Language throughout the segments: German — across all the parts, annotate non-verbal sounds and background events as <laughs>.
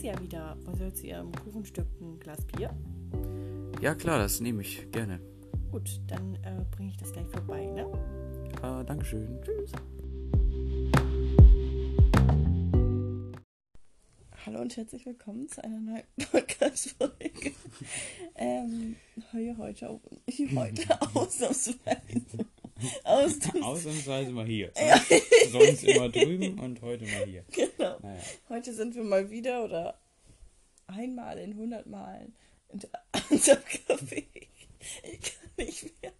sie ja wieder. Was soll zu ihrem Kuchenstück ein Glas Bier? Ja, klar, das nehme ich gerne. Gut, dann äh, bringe ich das gleich vorbei, ne? Äh, Dankeschön. Tschüss. Hallo und herzlich willkommen zu einer neuen <laughs> Podcast-Folge. ähm, heute, heute, auch, <laughs> heute ausnahmsweise. <laughs> Ausnahmsweise. Ausnahmsweise mal hier. Ja. Sonst immer drüben und heute mal hier. Genau. Naja. Heute sind wir mal wieder oder einmal in 100 Malen in <laughs> unserem Café. Ich kann nicht mehr.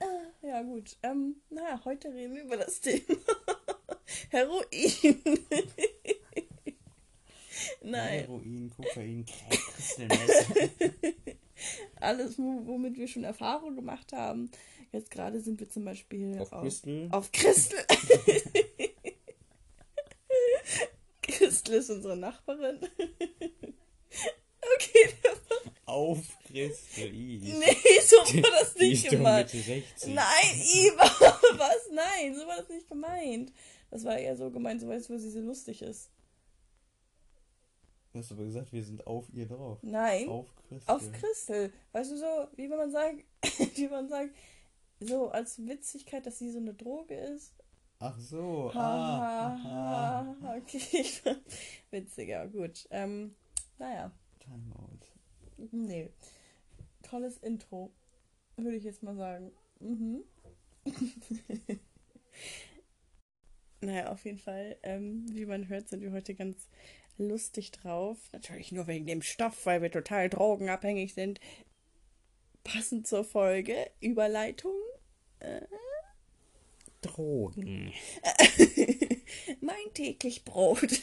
Ah, Ja, gut. Ähm, naja, heute reden wir über das Thema <laughs> Heroin. Nein, Heroin, Kokain, Crack, <laughs> alles, wo- womit wir schon Erfahrung gemacht haben. Jetzt gerade sind wir zum Beispiel Auf Crystal. Auf Christel. Christel ist unsere Nachbarin. <laughs> okay, Auf ist- nee, so war das nicht gemeint. Mitte 60. Nein, Iva, <laughs> was? Nein, so war das nicht gemeint. Das war eher so gemeint, so weißt du, wo sie so lustig ist. Du hast aber gesagt, wir sind auf ihr drauf. Nein, Auf Crystal. auf Christel. Weißt du so, wie man sagt, <laughs> wie man sagt, so als Witzigkeit, dass sie so eine Droge ist. Ach so. Ah, ah. ha. <laughs> Okay, <laughs> witziger, gut. Ähm, naja, Timeout. nee. Tolles Intro, würde ich jetzt mal sagen. Mhm. <laughs> naja, auf jeden Fall, ähm, wie man hört, sind wir heute ganz lustig drauf. Natürlich nur wegen dem Stoff, weil wir total drogenabhängig sind. Passend zur Folge, Überleitung. Äh, Drogen. <laughs> mein täglich Brot. <laughs>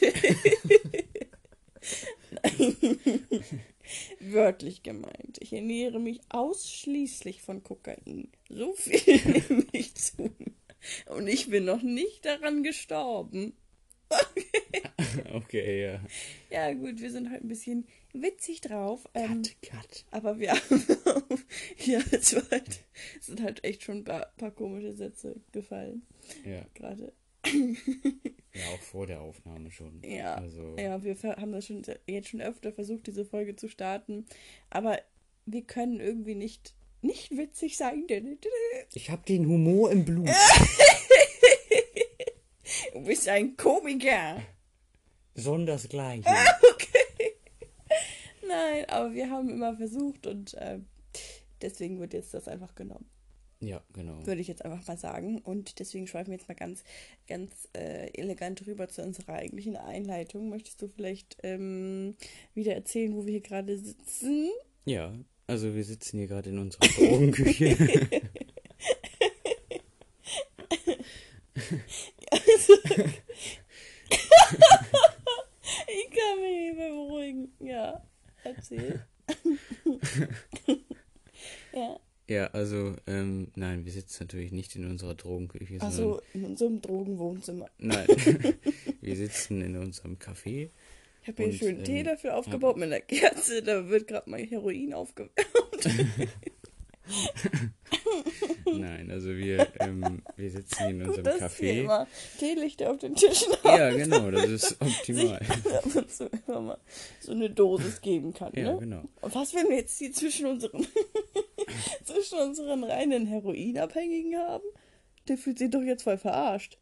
Wörtlich gemeint. Ich ernähre mich ausschließlich von Kokain. So viel <laughs> nehme ich zu. Und ich bin noch nicht daran gestorben. <laughs> Okay, ja. Ja, gut, wir sind heute ein bisschen witzig drauf. Ähm, cut. aber wir haben. ja, es, halt, es sind halt echt schon ein paar, paar komische Sätze gefallen. Ja. Gerade. ja, auch vor der Aufnahme schon. Ja, Also, Ja, wir haben das schon jetzt schon öfter versucht, diese Folge zu starten. Aber wir können irgendwie nicht, nicht witzig sein. ich habe den Humor im Blut. <laughs> Du bist ein Komiker. Besonders gleich. Okay. <laughs> Nein, aber wir haben immer versucht und äh, deswegen wird jetzt das einfach genommen. Ja, genau. Würde ich jetzt einfach mal sagen. Und deswegen schweifen wir jetzt mal ganz, ganz äh, elegant rüber zu unserer eigentlichen Einleitung. Möchtest du vielleicht ähm, wieder erzählen, wo wir hier gerade sitzen? Ja, also wir sitzen hier gerade in unserer Drogenküche. <laughs> Ich kann mich nicht mehr beruhigen. Ja, erzähl. <laughs> ja. ja, also, ähm, nein, wir sitzen natürlich nicht in unserer Drogenküche, Also in unserem Drogenwohnzimmer. nein, <laughs> wir sitzen in unserem Café. Ich habe hier Und, schön Tee ähm, dafür aufgebaut mit einer Kerze. Da wird gerade mal Heroin aufgewärmt. <laughs> <laughs> Nein, also wir, ähm, wir sitzen in Gut, unserem dass wir Café. immer Teelichter auf den Tischen haben. Ja, genau, das ist <laughs> optimal. <laughs> Sich und zu immer mal so eine Dosis geben kann. Ja, ne? genau. Und was, wenn wir jetzt hier zwischen unseren, zwischen unseren reinen Heroinabhängigen haben? Der fühlt sich doch jetzt voll verarscht.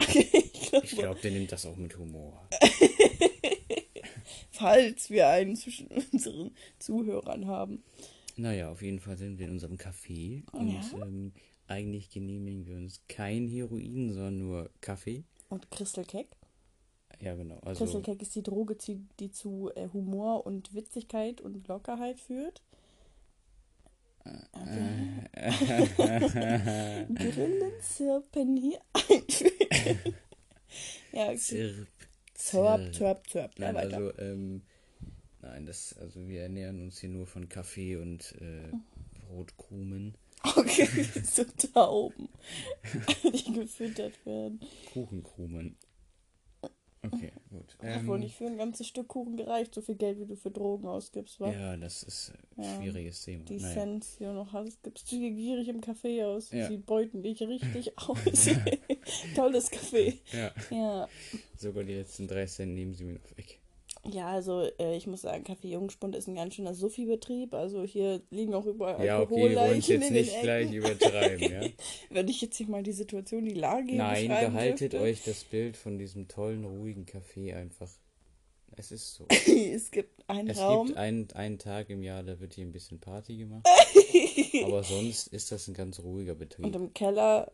ich glaube, Ich glaube, der nimmt das auch mit Humor. Falls wir einen zwischen <laughs> unseren Zuhörern haben. Naja, auf jeden Fall sind wir in unserem Café und ähm, eigentlich genehmigen wir uns kein Heroin, sondern nur Kaffee. Und Crystal Keck? Ja, genau. Also, Crystal Keck ist die Droge, die, zu äh, Humor und Witzigkeit und Lockerheit führt. <laughs> <laughs> Grillen, Zirpen hier einfügen. ja, okay. Zirp, Zirp, Zirp, Zirp. Ja, Nein, weiter. also, ähm, nein, das, also wir ernähren uns hier nur von Kaffee und äh, Brotkrumen. Okay, <laughs> so Tauben, <laughs> die gefüttert werden. Kuchenkrumen. Okay, gut. Hat wohl Ähm, nicht für ein ganzes Stück Kuchen gereicht, so viel Geld, wie du für Drogen ausgibst, wa? ja, das ist ein Ja. schwieriges Thema. Die Naja. Cents, die du noch hast, gibst du hier gierig im Café aus. Ja. Sie beuten dich richtig <laughs> aus. <laughs> Tolles Café. Ja, Ja. sogar die letzten drei Cent nehmen sie mir noch weg. Ja, also äh, ich muss sagen, Café Jungspund ist ein ganz schöner Suffi-Betrieb. Also hier liegen auch überall Ja, okay, wir wollen es jetzt nicht gleich <laughs> übertreiben, ja? Wenn ich jetzt hier mal die Situation, die Lage Nein, behaltet dürfte. euch das Bild von diesem tollen, ruhigen Café einfach. Es ist so. <laughs> es gibt einen Es Raum. gibt einen, einen Tag im Jahr, da wird hier ein bisschen Party gemacht. <laughs> Aber sonst ist das ein ganz ruhiger und Betrieb. im Keller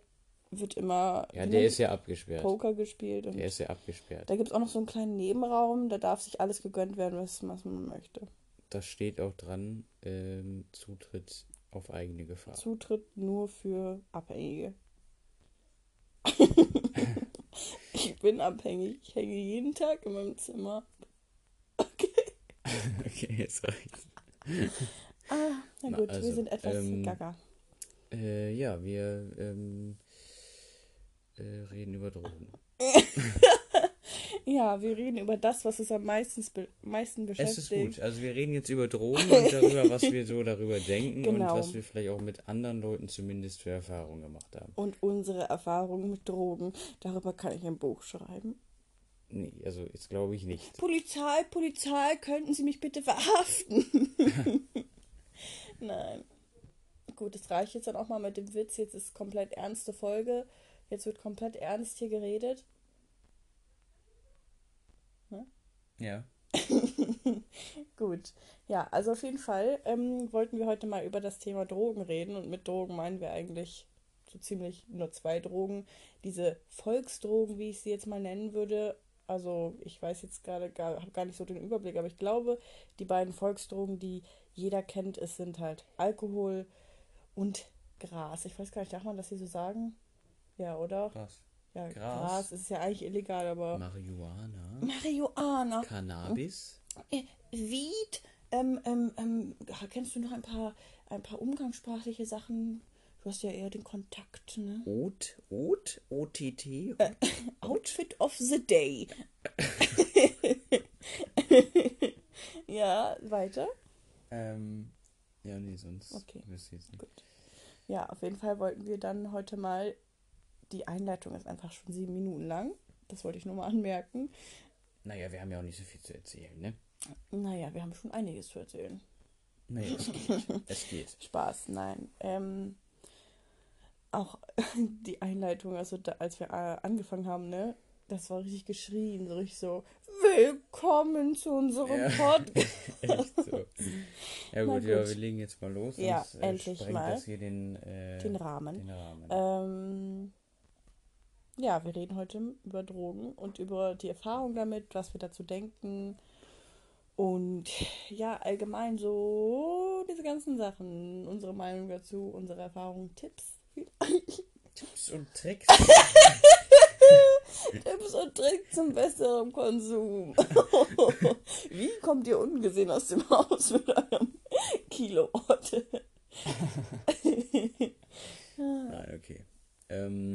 wird immer Ja, der ist ja abgesperrt. Poker gespielt. Und Der ist ja abgesperrt. da gibt es auch noch so einen kleinen Nebenraum, da darf sich alles gegönnt werden, was, was man möchte. Da steht auch dran, ähm, Zutritt auf eigene Gefahr. Zutritt nur für Abhängige. <laughs> ich bin abhängig. Ich hänge jeden Tag in meinem Zimmer. Okay, jetzt reicht's. Ah, na Na, gut, wir also, sind etwas ähm, gaga. Äh, ja, wir ähm, äh, reden über Drogen. Ja, wir reden über das, was uns am meisten, meisten Es beschäftigt. ist gut. Also wir reden jetzt über Drogen und darüber, was wir so darüber denken Genau. und was wir vielleicht auch mit anderen Leuten zumindest für Erfahrungen gemacht haben. Und unsere Erfahrungen mit Drogen. Darüber kann ich ein Buch schreiben. Nee, also jetzt glaube ich nicht. Polizei, Polizei, könnten Sie mich bitte verhaften? <laughs> Nein. Gut, es reicht jetzt dann auch mal mit dem Witz. Jetzt ist komplett ernste Folge. Jetzt wird komplett ernst hier geredet. Ja. <laughs> Gut. Ja, also auf jeden Fall ähm, wollten wir heute mal über das Thema Drogen reden. Und mit Drogen meinen wir eigentlich so ziemlich nur zwei Drogen. Diese Volksdrogen, wie ich sie jetzt mal nennen würde. Also ich weiß jetzt gerade gar, habe gar nicht so den Überblick, aber ich glaube, die beiden Volksdrogen, die jeder kennt, es sind halt Alkohol und Gras. Ich weiß gar nicht, darf man das hier so sagen? Ja, oder? Was? Ja, Gras. Gras ist ja eigentlich illegal, aber Marihuana? Marihuana. Cannabis? Äh, Weed, ähm, ähm, ähm, kennst du noch ein paar, ein paar umgangssprachliche Sachen? Du hast ja eher den Kontakt, ne? Ot? Ot? OTT? Äh. <laughs> Outfit of the Day. <laughs> ja, weiter. Ähm, ja, nee, sonst Okay. Gut. Ja, auf jeden Fall wollten wir dann heute mal. Die Einleitung ist einfach schon sieben Minuten lang. Das wollte ich nur mal anmerken. Naja, wir haben ja auch nicht so viel zu erzählen, ne? Naja, wir haben schon einiges zu erzählen. Naja, es geht. es geht. <laughs> Spaß, nein. Ähm, auch <laughs> die Einleitung, also da, als wir äh, angefangen haben, ne, das war richtig geschrien, so richtig so, willkommen zu unserem Ja. Podcast. <laughs> Echt so. Ja Na gut, ja, gut. wir legen jetzt mal los. Ja, äh, endlich sprengt mal. das hier den, äh, Den Rahmen. Den Rahmen. Ähm, ja, wir reden heute über Drogen und über die Erfahrung damit, was wir dazu denken. Und ja, allgemein so diese ganzen Sachen, unsere Meinung dazu, unsere Erfahrungen, Tipps. <laughs> Tipps und Tricks. <laughs> Tipps und Tricks zum besseren Konsum. <laughs> Wie kommt ihr ungesehen aus dem Haus mit eurem Kiloort? Nein, okay. Ähm.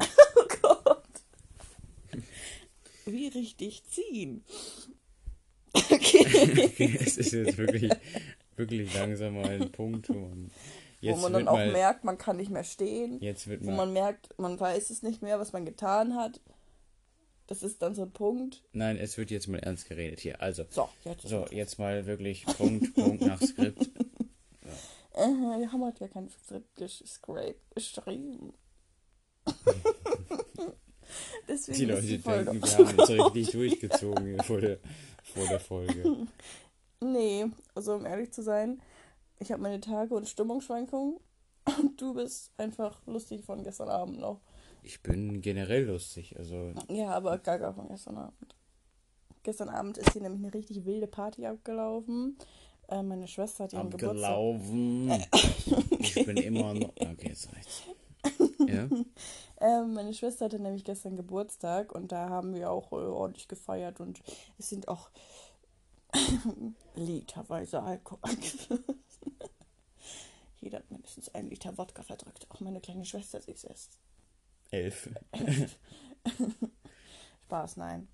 Wie richtig ziehen. Okay. es ist jetzt wirklich, wirklich langsam mal ein Punkt, wo man jetzt wo man dann auch mal, merkt, man kann nicht mehr stehen. jetzt wird Wo man merkt, man weiß es nicht mehr, was man getan hat. Das ist dann so ein Punkt. nein, es wird jetzt mal ernst geredet hier. Also, So, jetzt so, jetzt mal wirklich Punkt, Punkt nach Skript. <laughs> Äh, wir haben heute ja kein Skript geschrieben. <laughs> Deswegen Die Leute die Folge denken, <laughs> wir haben kurz. richtig durchgezogen hier vor der, vor der Folge. <laughs> Nee, also um ehrlich zu sein, ich habe meine Tage- und Stimmungsschwankungen <laughs> und du bist einfach lustig von gestern Abend noch. Ich bin generell lustig, also Ja, aber gaga von gestern Abend. Gestern Abend ist hier nämlich eine richtig wilde Party abgelaufen. Äh, meine Schwester hat ihren Geburtstag. abgelaufen. Ich bin immer noch. Okay, jetzt reicht's. Ja? <laughs> Ähm, meine Schwester hatte nämlich gestern Geburtstag und da haben wir auch äh, ordentlich gefeiert und es sind auch <laughs> literweise Alkohol. <laughs> Jeder hat mindestens einen Liter Wodka verdrückt. Auch meine kleine Schwester, sie ist erst Elf. Spaß, nein.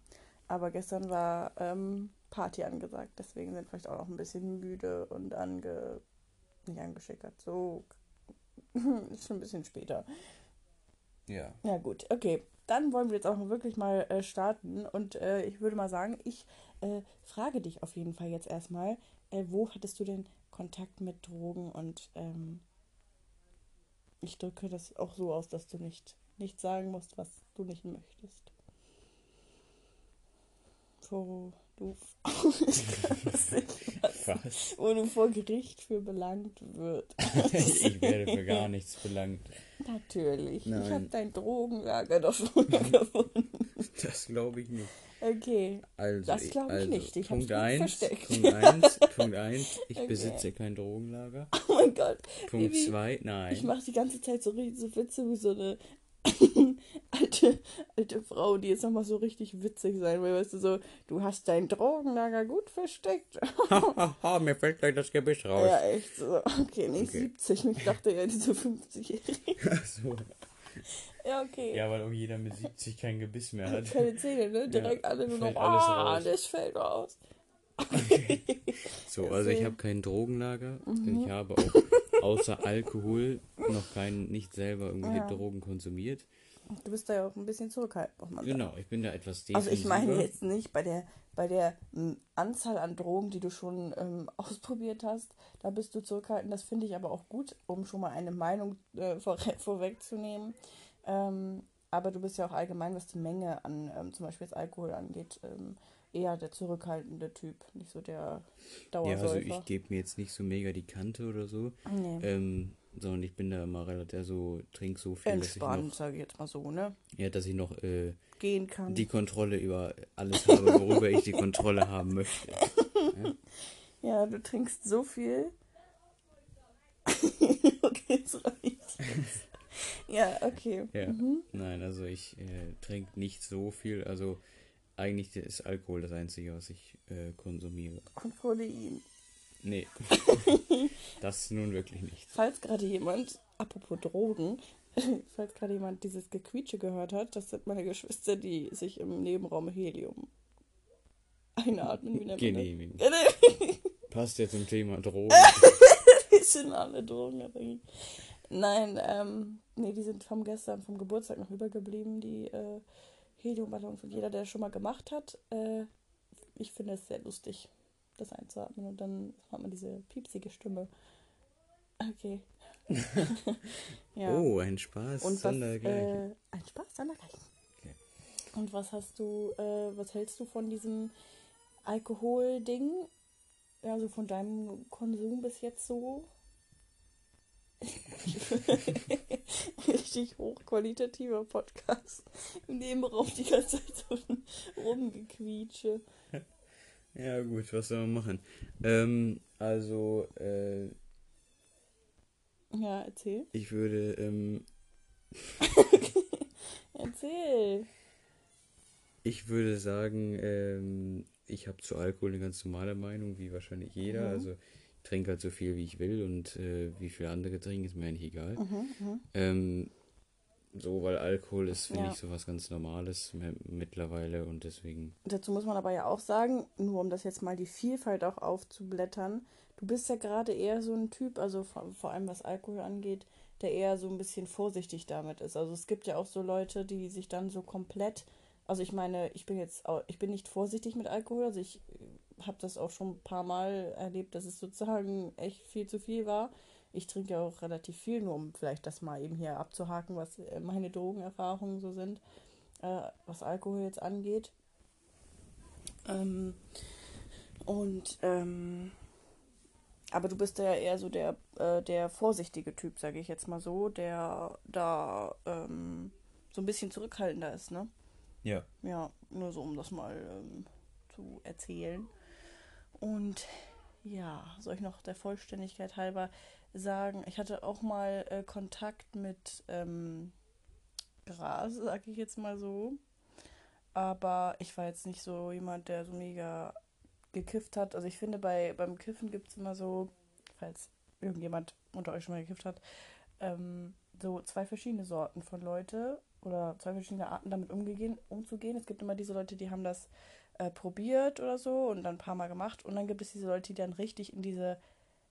Aber gestern war ähm, Party angesagt, deswegen sind wir vielleicht auch noch ein bisschen müde und ange nicht angeschickert. So ist schon ein bisschen später. Ja. Ja, gut, okay. Dann wollen wir jetzt auch wirklich mal äh, starten. Und äh, ich würde mal sagen, ich äh, frage dich auf jeden Fall jetzt erstmal, äh, wo hattest du denn Kontakt mit Drogen? Und ähm, ich drücke das auch so aus, dass du nicht, nicht sagen musst, was du nicht möchtest. Wo du, <laughs> <laughs> was? <laughs> wo du vor Gericht für belangt wird. <laughs> ich werde für gar <laughs> nichts belangt. Natürlich. Nein. Ich habe dein Drogenlager doch schon gefunden. Das glaube ich nicht. Okay. Also, das glaube ich also, nicht. Ich Punkt 1, Punkt 1, Punkt 1, ich okay. besitze kein Drogenlager. Oh mein Gott. Punkt 2, nein. Ich mache die ganze Zeit so, so Witze wie so eine <laughs> alte, alte Frau, die jetzt nochmal so richtig witzig sein will. Weißt du, so, du hast dein Drogenlager gut versteckt. <laughs> <laughs> Hahaha, mir fällt gleich das Gebiss raus. Ja, echt so. Okay, nicht okay. 70. Ich dachte ja, diese 50-Jährige. Ach so. Ja, okay. Ja, weil auch jeder mit 70 kein Gebiss mehr hat. Keine Zähne, ne? Direkt ja, alle nur noch, ah, das fällt raus. Okay. So, also ich habe kein Drogenlager. Mhm. Ich habe auch außer Alkohol noch kein, nicht selber irgendwelche ja. Drogen konsumiert. Du bist da ja auch ein bisschen zurückhaltend, Genau, ich bin da etwas defensiver. Also ich meine jetzt nicht bei der, bei der Anzahl an Drogen, die du schon ähm, <laughs> ausprobiert hast, da bist du zurückhaltend. Das finde ich aber auch gut, um schon mal eine Meinung äh, <laughs> vor, vorwegzunehmen. Ähm, aber du bist ja auch allgemein, was die Menge an ähm, zum Beispiel jetzt Alkohol angeht, ähm, eher der zurückhaltende Typ, nicht so der Dauersäufer. Ja, also ich gebe mir jetzt nicht so mega die Kante oder so. Nee. Ähm, sondern ich bin da immer relativ so, trink so viel, Entspannt, dass ich sage ich jetzt mal so, ne? Ja, dass ich noch äh, gehen kann. Die Kontrolle über alles habe, worüber ich die Kontrolle haben möchte. Ja? <laughs> ja, du trinkst so viel. <laughs> okay, es reicht. <laughs> ja, okay. Ja. Mhm. Nein, also ich äh, trinke nicht so viel. Also eigentlich ist Alkohol das Einzige, was ich äh, konsumiere. Und Protein. Nee. <laughs> das nun wirklich nicht. Falls gerade jemand, apropos Drogen, <laughs> falls gerade jemand dieses Gequietsche gehört hat, das sind meine Geschwister, die sich im Nebenraum Helium einatmen. Wie Genehmigen. <laughs> Passt ja zum Thema Drogen. die sind alle drogenabhängig. Nein, ähm, nee, die sind vom gestern, vom Geburtstag noch übergeblieben, die äh, Heliumballons. Und jeder, der das schon mal gemacht hat, äh, ich finde es sehr lustig das einzuatmen und dann hat man diese piepsige Stimme. Okay. <laughs> ja. Oh, ein Spaß, und was, äh, ein Spaß, sondergleichen. Okay. Und was hast du, äh, was hältst du von diesem Alkohol-Ding? Also von deinem Konsum bis jetzt so? <laughs> Richtig hochqualitativer Podcast. Im Nebenraum die ganze Zeit so rumgequietsche. Ja, gut, was soll man machen? Ähm, also, äh, Ja, erzähl. Ich würde, ähm, <laughs> erzähl. Ich würde sagen, ähm, ich habe zu Alkohol eine ganz normale Meinung, wie wahrscheinlich jeder. Mhm. Also, trinke halt so viel, wie ich will und äh, wie viele andere trinken, ist mir eigentlich egal. Mhm, mhm. Ähm, so, weil Alkohol ist, finde ja. ich, so was ganz Normales mittlerweile und deswegen. Dazu muss man aber ja auch sagen, nur um das jetzt mal die Vielfalt auch aufzublättern, du bist ja gerade eher so ein Typ, also vor, vor allem was Alkohol angeht, der eher so ein bisschen vorsichtig damit ist. Also es gibt ja auch so Leute, die sich dann so komplett, also ich meine, ich bin jetzt, ich bin nicht vorsichtig mit Alkohol, also ich habe das auch schon ein paar Mal erlebt, dass es sozusagen echt viel zu viel war ich trinke auch relativ viel, nur um vielleicht das mal eben hier abzuhaken, was äh, meine Drogenerfahrungen so sind, äh, was Alkohol jetzt angeht. Ähm, und ähm, aber du bist ja eher so der, äh, der vorsichtige Typ, sage ich jetzt mal so, der da ähm, so ein bisschen zurückhaltender ist, ne? Ja. Ja, nur so, um das mal ähm, zu erzählen. Und ja, soll ich noch der Vollständigkeit halber sagen, ich hatte auch mal äh, Kontakt mit ähm, Gras, sag ich jetzt mal so. Aber ich war jetzt nicht so jemand, der so mega gekifft hat. Also ich finde, bei, beim Kiffen gibt es immer so, falls irgendjemand unter euch schon mal gekifft hat, ähm, so zwei verschiedene Sorten von Leute. oder zwei verschiedene Arten damit umgehen, umzugehen. Es gibt immer diese Leute, die haben das äh, probiert oder so und dann ein paar Mal gemacht. Und dann gibt es diese Leute, die dann richtig in diese,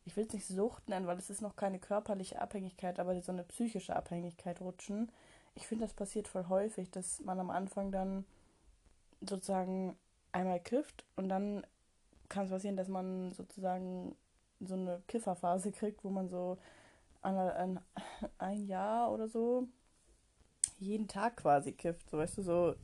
ich will es nicht Sucht nennen, weil es ist noch keine körperliche Abhängigkeit, aber so eine psychische Abhängigkeit rutschen. Ich finde, das passiert voll häufig, dass man am Anfang dann sozusagen einmal kifft und dann kann es passieren, dass man sozusagen so eine Kifferphase kriegt, wo man so ein, ein Jahr oder so jeden Tag quasi kifft. So weißt du, so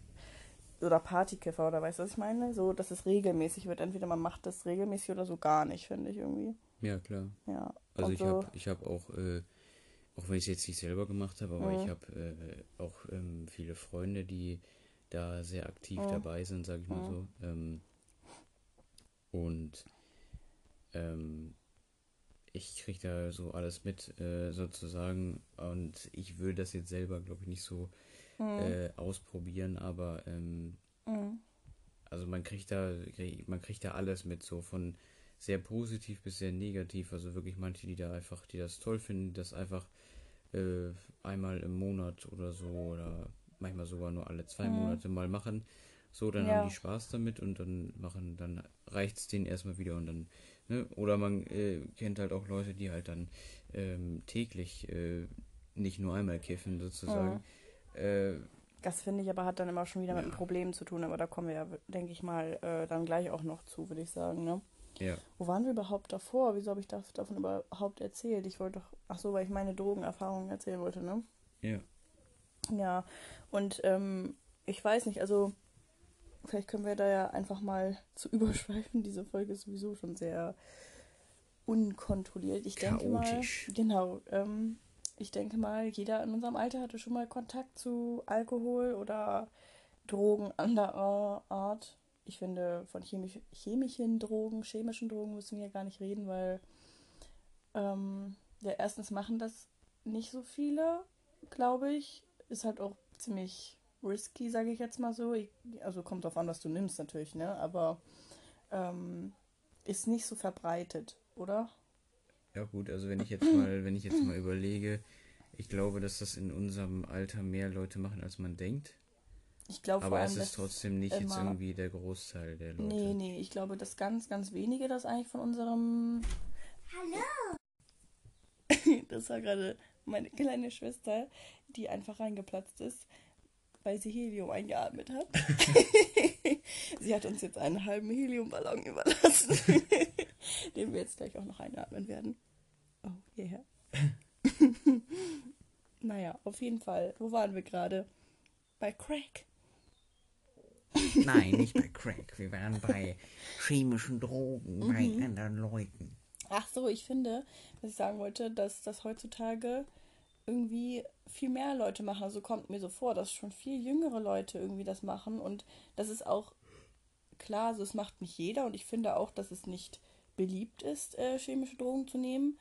oder Partykiffer oder weißt du, was ich meine? So, dass es regelmäßig wird. Entweder man macht das regelmäßig oder so gar nicht, finde ich irgendwie. Ja, klar. Ja. Also ich so, habe ich hab auch, äh, auch wenn ich es jetzt nicht selber gemacht habe, aber Mhm. ich habe äh, auch ähm, viele Freunde, die da sehr aktiv Mhm. dabei sind, sage ich mal Mhm. so. Ähm, und ähm, ich kriege da so alles mit, äh, sozusagen. Und ich will das jetzt selber, glaube ich, nicht so Mhm. äh, ausprobieren, aber ähm, Mhm. also man kriegt da, man kriegt da alles mit, so von sehr positiv bis sehr negativ. Also wirklich manche, die da einfach, die das toll finden, das einfach äh, einmal im Monat oder so oder manchmal sogar nur alle zwei Mhm. Monate mal machen. So, dann Ja. haben die Spaß damit und dann machen, dann reicht es denen erstmal wieder und dann, ne? Oder man äh, kennt halt auch Leute, die halt dann ähm, täglich äh, nicht nur einmal kiffen, sozusagen. Äh, Das finde ich aber hat dann immer schon wieder mit Ja. einem Problem zu tun, aber da kommen wir ja, denke ich mal, äh, dann gleich auch noch zu, würde ich sagen, ne? ja. Wo waren wir überhaupt davor? Wieso habe ich das, davon überhaupt erzählt? Ich wollte doch, ach so, weil ich meine Drogenerfahrungen erzählen wollte, ne? Ja. Ja, und ähm, ich weiß nicht, also vielleicht können wir da ja einfach mal zu <laughs> überschweifen. Diese Folge ist sowieso schon sehr unkontrolliert. Ich denke mal, Chaotisch. genau, ähm, ich denke mal, jeder in unserem Alter hatte schon mal Kontakt zu Alkohol oder Drogen anderer Art. Ich finde, von chemisch, chemischen Drogen, chemischen Drogen müssen wir gar nicht reden, weil ähm, ja, erstens machen das nicht so viele, glaube ich. Ist halt auch ziemlich risky, sage ich jetzt mal so. Ich, also kommt drauf an, was du nimmst natürlich, ne? Aber ähm, ist nicht so verbreitet, oder? Ja gut, also wenn ich jetzt mal, wenn ich jetzt mal überlege, ich glaube, dass das in unserem Alter mehr Leute machen, als man denkt. Ich glaube Aber es ist trotzdem nicht jetzt irgendwie der Großteil der Leute. Nee, nee, ich glaube, dass ganz, ganz wenige das eigentlich von unserem. Hallo! <laughs> das war gerade meine kleine Schwester, die einfach reingeplatzt ist, weil sie Helium eingeatmet hat. <laughs> sie hat uns jetzt einen halben Heliumballon überlassen, <laughs> den wir jetzt gleich auch noch einatmen werden. Hierher. <laughs> naja, auf jeden Fall. Wo waren wir gerade? Bei Crack. Nein, nicht bei <laughs> Crack. Wir waren bei chemischen Drogen, bei Mhm. anderen Leuten. Ach so, ich finde, was ich sagen wollte, dass das heutzutage irgendwie viel mehr Leute machen. Also kommt mir so vor, dass schon viel jüngere Leute irgendwie das machen. Und das ist auch klar, also es macht nicht jeder. Und ich finde auch, dass es nicht beliebt ist, äh, chemische Drogen zu nehmen.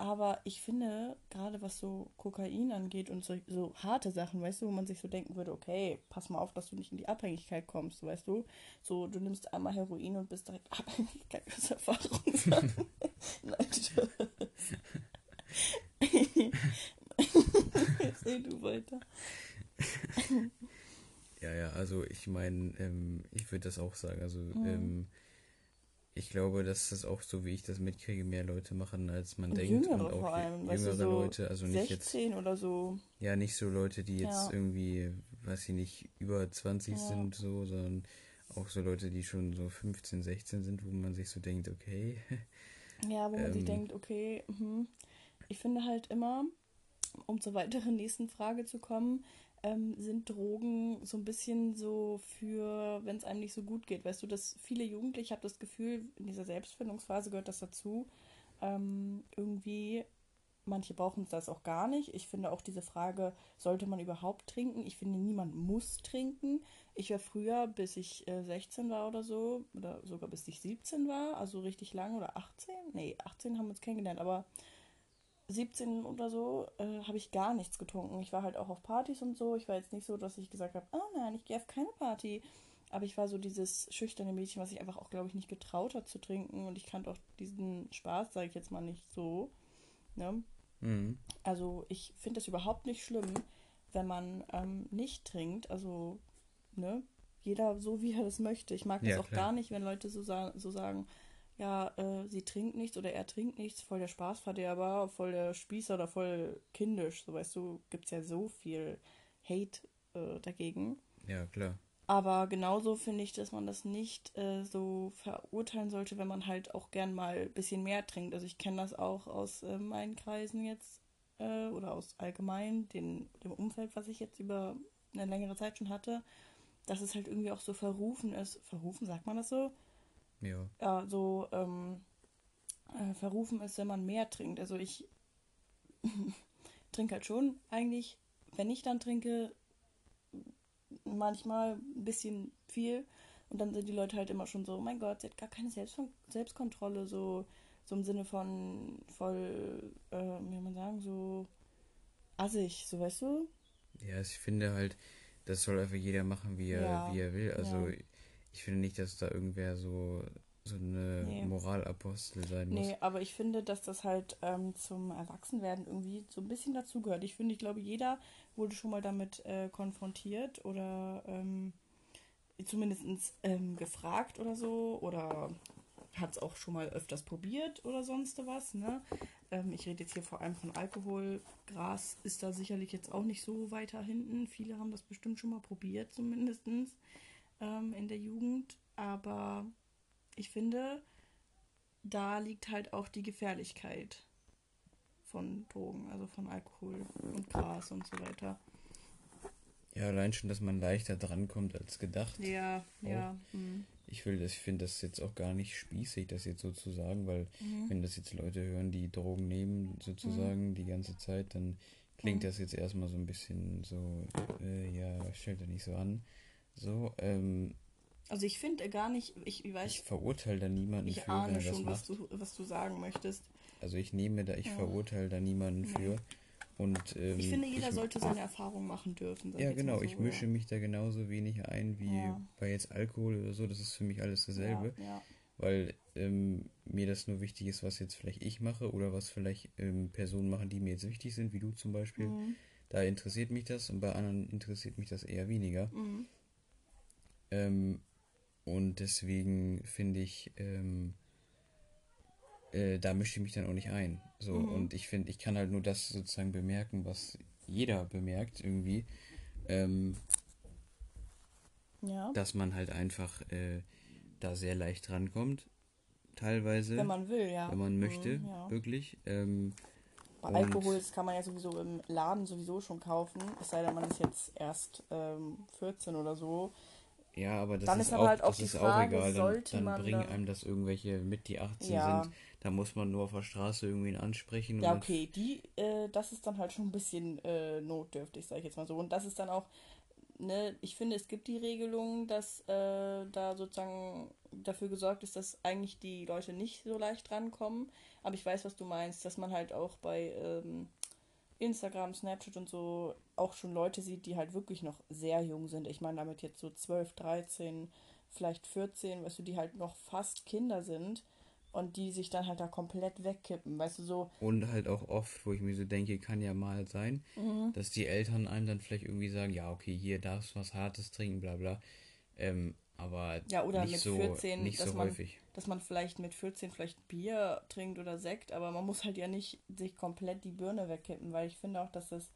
Aber ich finde, gerade was so Kokain angeht und so, so harte Sachen, weißt du, wo man sich so denken würde, okay, pass mal auf, dass du nicht in die Abhängigkeit kommst, weißt du? So, du nimmst einmal Heroin und bist direkt <laughs> abhängig, kann ich aus Erfahrung. <laughs> Nein, Spaß. Erzähl du weiter. Ja, ja, also ich meine, ähm, ich würde das auch sagen. Also Mhm. ähm, ich glaube, dass das auch so, wie ich das mitkriege, mehr Leute machen, als man Und denkt. Jüngere und auch vor allem, weißt jüngere du, so Leute, also nicht jetzt, 16 oder so. ja, nicht so Leute, die jetzt Ja. irgendwie, weiß ich nicht, über 20 Ja. sind, so, sondern auch so Leute, die schon so 15, 16 sind, wo man sich so denkt, okay, Ja, wo man sich Ähm. denkt, okay, mhm. ich finde halt immer, um zur weiteren nächsten Frage zu kommen, ähm, sind Drogen so ein bisschen so für, wenn es einem nicht so gut geht. Weißt du, dass viele Jugendliche, ich habe das Gefühl, in dieser Selbstfindungsphase gehört das dazu, ähm, irgendwie, manche brauchen das auch gar nicht. Ich finde auch diese Frage, sollte man überhaupt trinken? Ich finde, niemand muss trinken. Ich war früher, bis ich äh, 16 war oder so, oder sogar bis ich 17 war, also richtig lang, oder 18? Nee, 18 haben wir uns kennengelernt, aber 17 oder so äh, habe ich gar nichts getrunken. Ich war halt auch auf Partys und so. Ich war jetzt nicht so, dass ich gesagt habe, oh nein, ich gehe auf keine Party. Aber ich war so dieses schüchterne Mädchen, was sich einfach auch, glaube ich, nicht getraut hat zu trinken. Und ich kannte auch diesen Spaß, sage ich jetzt mal nicht so. Ne? mhm. Also ich finde das überhaupt nicht schlimm. wenn man ähm, nicht trinkt. Also, ne, jeder so, wie er das möchte. Ich mag das Ja, auch klar. gar nicht, wenn Leute so, sa so sagen, ja, äh, sie trinkt nichts oder er trinkt nichts, voll der Spaßverderber, voll der Spießer oder voll kindisch. So, weißt du, gibt's ja so viel Hate äh, dagegen. Ja, klar. Aber genauso finde ich, dass man das nicht äh, so verurteilen sollte, wenn man halt auch gern mal ein bisschen mehr trinkt. Also ich kenne das auch aus äh, meinen Kreisen jetzt äh, oder aus allgemein den, dem Umfeld, was ich jetzt über eine längere Zeit schon hatte, dass es halt irgendwie auch so verrufen ist. Verrufen, sagt man das so? Ja. Ja, so ähm, äh, verrufen ist, wenn man mehr trinkt. Also ich <laughs> trinke halt schon eigentlich, wenn ich dann trinke, manchmal ein bisschen viel. Und dann sind die Leute halt immer schon so, oh mein Gott, sie hat gar keine Selbst Selbstkontrolle, so, so im Sinne von voll, äh, wie soll man sagen, so assig, so weißt du? Ja, ich finde halt, das soll einfach jeder machen, wie er, Ja, wie er will. Also ja. Ich finde nicht, dass da irgendwer so, so eine Nee. Moralapostel sein muss. Nee, aber ich finde, dass das halt ähm, zum Erwachsenwerden irgendwie so ein bisschen dazugehört. Ich finde, ich glaube, jeder wurde schon mal damit äh, konfrontiert oder ähm, zumindest ähm, gefragt oder so oder hat es auch schon mal öfters probiert oder sonst was. Ne? Ähm, ich rede jetzt hier vor allem von Alkohol. Gras ist da sicherlich jetzt auch nicht so weiter hinten. Viele haben das bestimmt schon mal probiert, zumindest ähm, in der Jugend. Aber ich finde, da liegt halt auch die Gefährlichkeit von Drogen, also von Alkohol und Gras und so weiter. Ja, allein schon, dass man leichter drankommt als gedacht. Ja, ja, mhm. Ich will das, ich finde das jetzt auch gar nicht spießig, das jetzt so zu sagen, weil Mhm. wenn das jetzt Leute hören, die Drogen nehmen, sozusagen, die ganze Zeit, dann klingt Mhm. das jetzt erstmal so ein bisschen so, äh, ja, stellt er nicht so an. So, ähm, Also ich finde gar nicht, ich, ich weiß, ich verurteile da niemanden ich für, wenn ahne er das schon, was macht. du, was du sagen möchtest. Also ich nehme da, ich Ja. verurteile da niemanden für. Und ähm, Ich finde, jeder ich- sollte seine Erfahrung machen dürfen. sag Ja, jetzt mal genau, so, ich mische mich da genauso wenig ein wie Ja. bei jetzt Alkohol oder so. Das ist für mich alles dasselbe. Ja, ja. weil ähm, mir das nur wichtig ist, was jetzt vielleicht ich mache oder was vielleicht ähm, Personen machen, die mir jetzt wichtig sind, wie du zum Beispiel. Mhm. Da interessiert mich das und bei anderen interessiert mich das eher weniger. Mhm. Ähm, und deswegen finde ich, ähm, äh, da mische ich mich dann auch nicht ein. So, Mhm. und ich finde, ich kann halt nur das sozusagen bemerken, was jeder bemerkt irgendwie. Ähm, ja. dass man halt einfach äh, da sehr leicht rankommt, teilweise. Wenn man will, ja. wenn man möchte, Mhm, ja. wirklich. Ähm, Bei Alkohol, das kann man ja sowieso im Laden sowieso schon kaufen. Es sei denn, man ist jetzt erst ähm, 14 oder so. Ja, aber das Dann ist, ist aber auch, halt auch das ist Frage, auch egal. Dann, dann man bringen einem das irgendwelche mit, die 18 Ja. sind. Da muss man nur auf der Straße irgendwen ansprechen. Ja, dann- okay, die, äh, das ist dann halt schon ein bisschen äh, notdürftig, sag ich jetzt mal so. Und das ist dann auch, ne, ich finde, es gibt die Regelung, dass äh, da sozusagen dafür gesorgt ist, dass eigentlich die Leute nicht so leicht rankommen. Aber ich weiß, was du meinst, dass man halt auch bei ähm, Instagram, Snapchat und so auch schon Leute sieht, die halt wirklich noch sehr jung sind. Ich meine damit jetzt so 12, 13, vielleicht 14, weißt du, die halt noch fast Kinder sind und die sich dann halt da komplett wegkippen, weißt du, so, Und halt auch oft, wo ich mir so denke, kann ja mal sein, Mhm. dass die Eltern einem dann vielleicht irgendwie sagen, ja, okay, hier darfst du was Hartes trinken, bla bla. Ähm, aber Ja, oder nicht mit so, 14, nicht dass so man- häufig. dass man vielleicht mit 14 vielleicht Bier trinkt oder Sekt, aber man muss halt ja nicht sich komplett die Birne wegkippen, weil ich finde auch, dass das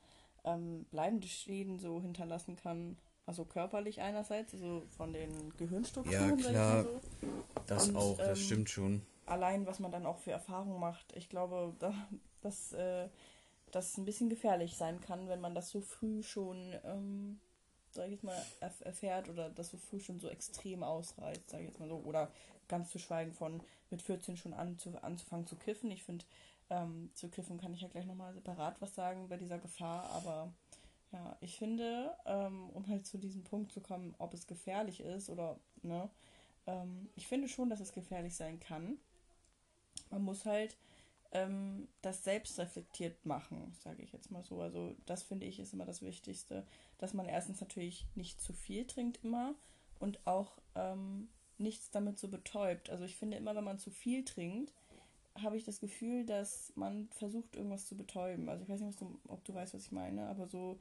ähm, bleibende Schäden so hinterlassen kann. Also körperlich einerseits, also von den Gehirnstrukturen. Ja, klar. so. Das und, auch, das ähm, stimmt schon. Allein, was man dann auch für Erfahrungen macht. Ich glaube, da, dass äh, das ein bisschen gefährlich sein kann, wenn man das so früh schon, ähm, sag ich jetzt mal, erf erfährt oder das so früh schon so extrem ausreizt, sag ich jetzt mal so. Oder ganz zu schweigen von mit 14 schon anzu anzufangen zu kiffen. Ich finde, ähm, zu kiffen kann ich ja gleich nochmal separat was sagen bei dieser Gefahr, aber ja, ich finde, ähm, um halt zu diesem Punkt zu kommen, ob es gefährlich ist oder, ne, ähm, ich finde schon, dass es gefährlich sein kann. Man muss halt ähm, das selbst reflektiert machen, sage ich jetzt mal so. Also das finde ich ist immer das Wichtigste, dass man erstens natürlich nicht zu viel trinkt immer und auch ähm, nichts damit so betäubt. Also ich finde immer, wenn man zu viel trinkt, habe ich das Gefühl, dass man versucht, irgendwas zu betäuben. Also ich weiß nicht, du, ob du weißt, was ich meine, aber so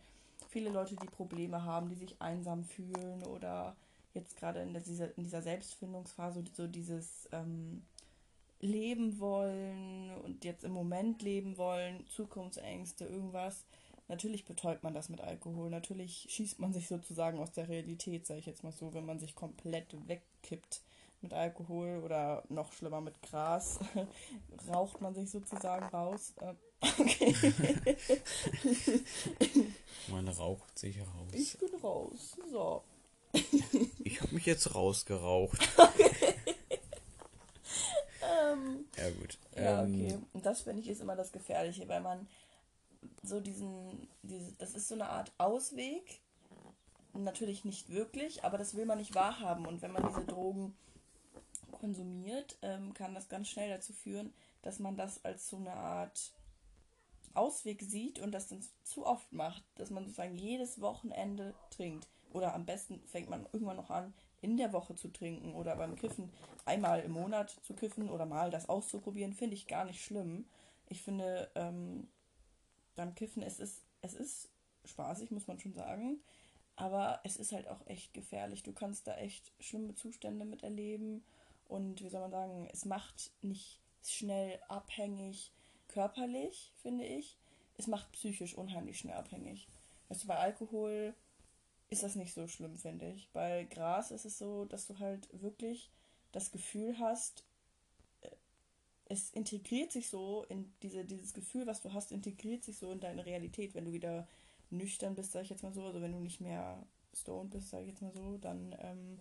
viele Leute, die Probleme haben, die sich einsam fühlen oder jetzt gerade in dieser, in dieser Selbstfindungsphase so dieses ähm, Leben wollen und jetzt im Moment leben wollen, Zukunftsängste, irgendwas. Natürlich betäubt man das mit Alkohol. Natürlich schießt man sich sozusagen aus der Realität, sage ich jetzt mal so, wenn man sich komplett wegkippt mit Alkohol oder noch schlimmer mit Gras, <laughs> raucht man sich sozusagen raus. Äh, okay. <laughs> man raucht sich raus. Ich bin raus. So. ich habe mich jetzt rausgeraucht. <laughs> ähm, ja, gut. Ja, ähm, okay. Und das finde ich ist immer das Gefährliche, weil man so diesen, diese, das ist so eine Art Ausweg. Natürlich nicht wirklich, aber das will man nicht wahrhaben. Und wenn man diese Drogen konsumiert, ähm, kann das ganz schnell dazu führen, dass man das als so eine Art Ausweg sieht und das dann zu oft macht, dass man sozusagen jedes Wochenende trinkt. Oder am besten fängt man irgendwann noch an, in der Woche zu trinken oder beim Kiffen einmal im Monat zu kiffen oder mal das auszuprobieren, finde ich gar nicht schlimm. Ich finde, ähm, beim Kiffen, es ist, es ist spaßig, muss man schon sagen. Aber es ist halt auch echt gefährlich. Du kannst da echt schlimme Zustände miterleben. Und wie soll man sagen, es macht nicht schnell abhängig körperlich, finde ich. Es macht psychisch unheimlich schnell abhängig. Weißt du, bei Alkohol ist das nicht so schlimm, finde ich. Bei Gras ist es so, dass du halt wirklich das Gefühl hast, äh, es integriert sich so in diese, dieses Gefühl, was du hast, integriert sich so in deine Realität. Wenn du wieder nüchtern bist, sag ich jetzt mal so, also wenn du nicht mehr stoned bist, sag ich jetzt mal so, dann ähm,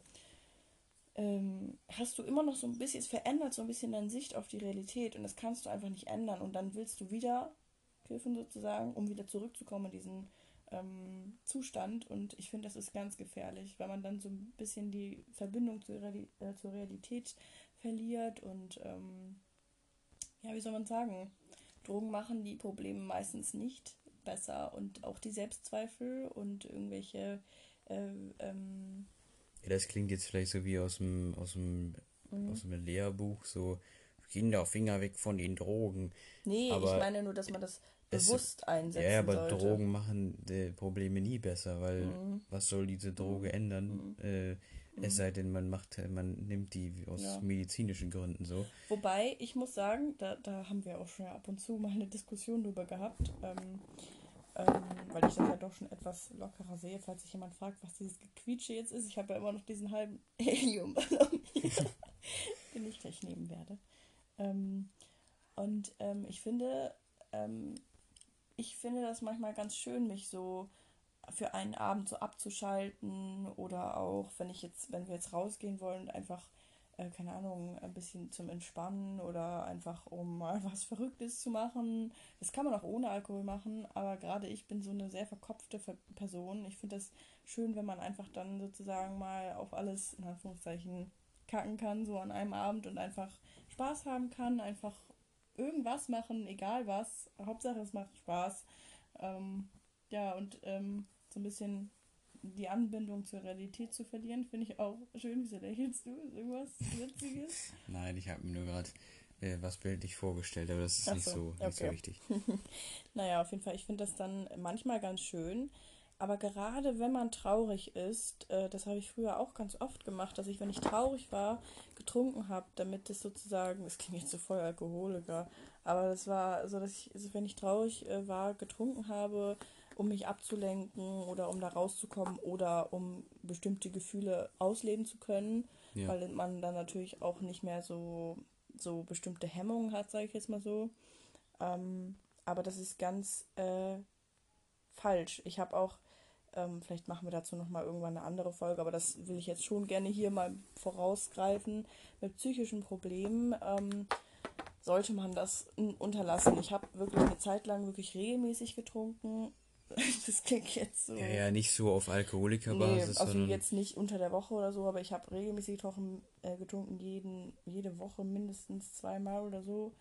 ähm, hast du immer noch so ein bisschen, es verändert so ein bisschen deine Sicht auf die Realität und das kannst du einfach nicht ändern und dann willst du wieder kiffen sozusagen, um wieder zurückzukommen in diesen ähm, Zustand und ich finde, das ist ganz gefährlich, weil man dann so ein bisschen die Verbindung zur, Reali äh, zur Realität verliert und ähm, ja, wie soll man sagen, Drogen machen die Probleme meistens nicht besser und auch die Selbstzweifel und irgendwelche äh, ähm, ja, das klingt jetzt vielleicht so wie aus dem, aus dem, mhm. aus dem Lehrbuch, so Kinder, Finger weg von den Drogen. Nee, aber ich meine nur, dass man das bewusst einsetzen Ja, aber sollte. Drogen machen die Probleme nie besser, weil mhm. was soll diese Droge mhm. ändern? Mhm. Äh, es mhm. sei denn, man macht, man nimmt die aus ja. medizinischen Gründen so. Wobei, ich muss sagen, da, da haben wir auch schon ab und zu mal eine Diskussion drüber gehabt, ähm, ähm, weil ich das ja doch schon etwas lockerer sehe, falls sich jemand fragt, was dieses Gequietsche jetzt ist. Ich habe ja immer noch diesen halben <laughs> Heliumballon hier, <laughs> den ich gleich nehmen werde. Ähm, und ähm, ich finde, ähm, ich finde das manchmal ganz schön, mich so für einen Abend so abzuschalten oder auch, wenn ich jetzt, wenn wir jetzt rausgehen wollen, einfach, äh, keine Ahnung, ein bisschen zum Entspannen oder einfach um <laughs> mal was Verrücktes zu machen. Das kann man auch ohne Alkohol machen, aber gerade ich bin so eine sehr verkopfte Person. Ich finde das schön, wenn man einfach dann sozusagen mal auf alles, in Anführungszeichen, kacken kann, so an einem Abend und einfach Spaß haben kann, einfach irgendwas machen, egal was. Hauptsache es macht Spaß. Ähm, ja, und ähm, so ein bisschen die Anbindung zur Realität zu verlieren, finde ich auch schön. Wieso lächelst du? Ist irgendwas Witziges? <laughs> Nein, ich habe mir nur gerade äh, was bildlich vorgestellt, aber das ist so, nicht, so, okay. nicht so wichtig. <laughs> <laughs> naja, auf jeden Fall, ich finde das dann manchmal ganz schön. Aber gerade wenn man traurig ist, äh, das habe ich früher auch ganz oft gemacht, dass ich, wenn ich traurig war, getrunken habe, damit es sozusagen, das klingt jetzt so voll Alkoholiker, aber das war so, dass ich, also wenn ich traurig äh, war, getrunken habe, um mich abzulenken oder um da rauszukommen oder um bestimmte Gefühle ausleben zu können, ja. weil man dann natürlich auch nicht mehr so, so bestimmte Hemmungen hat, sage ich jetzt mal so. Ähm, aber das ist ganz äh, falsch. Ich habe auch ähm, vielleicht machen wir dazu nochmal irgendwann eine andere Folge, aber das will ich jetzt schon gerne hier mal vorausgreifen. Mit psychischen Problemen ähm, sollte man das unterlassen. Ich habe wirklich eine Zeit lang wirklich regelmäßig getrunken. <laughs> Das klingt jetzt so. Ja, ja, nicht so auf Alkoholikerbasis. Nee, also jetzt nicht unter der Woche oder so, aber ich habe regelmäßig getrunken, äh, getrunken jeden, jede Woche mindestens zweimal oder so.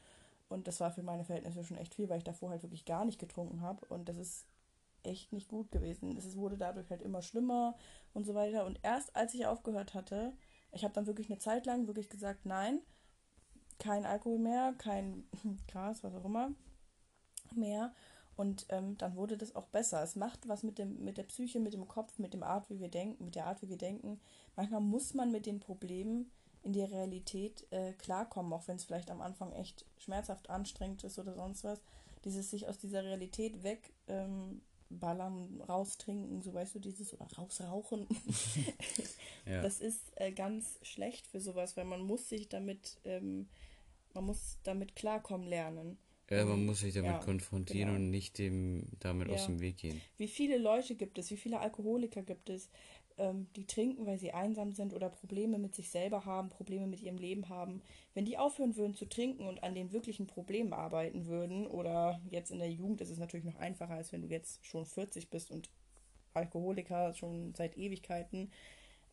Und das war für meine Verhältnisse schon echt viel, weil ich davor halt wirklich gar nicht getrunken habe. Und das ist echt nicht gut gewesen. Es wurde dadurch halt immer schlimmer und so weiter. Und erst als ich aufgehört hatte, ich habe dann wirklich eine Zeit lang wirklich gesagt, nein, kein Alkohol mehr, kein <laughs> Gras, was auch immer mehr. Und ähm, dann wurde das auch besser. Es macht was mit, dem, mit der Psyche, mit dem Kopf, mit dem Art, wie wir denken, mit der Art, wie wir denken. Manchmal muss man mit den Problemen in der Realität äh, klarkommen, auch wenn es vielleicht am Anfang echt schmerzhaft anstrengend ist oder sonst was. Dieses sich aus dieser Realität wegballern, ähm, raustrinken, so weißt du, dieses oder rausrauchen. <laughs> ja. Das ist äh, ganz schlecht für sowas, weil man muss sich damit, ähm, man muss damit klarkommen lernen. Ja, man muss sich damit ja, konfrontieren genau. und nicht dem damit ja. aus dem Weg gehen. Wie viele Leute gibt es, wie viele Alkoholiker gibt es, ähm, die trinken, weil sie einsam sind oder Probleme mit sich selber haben, Probleme mit ihrem Leben haben. Wenn die aufhören würden zu trinken und an den wirklichen Problemen arbeiten würden, oder jetzt in der Jugend ist es natürlich noch einfacher, als wenn du jetzt schon 40 bist und Alkoholiker schon seit Ewigkeiten.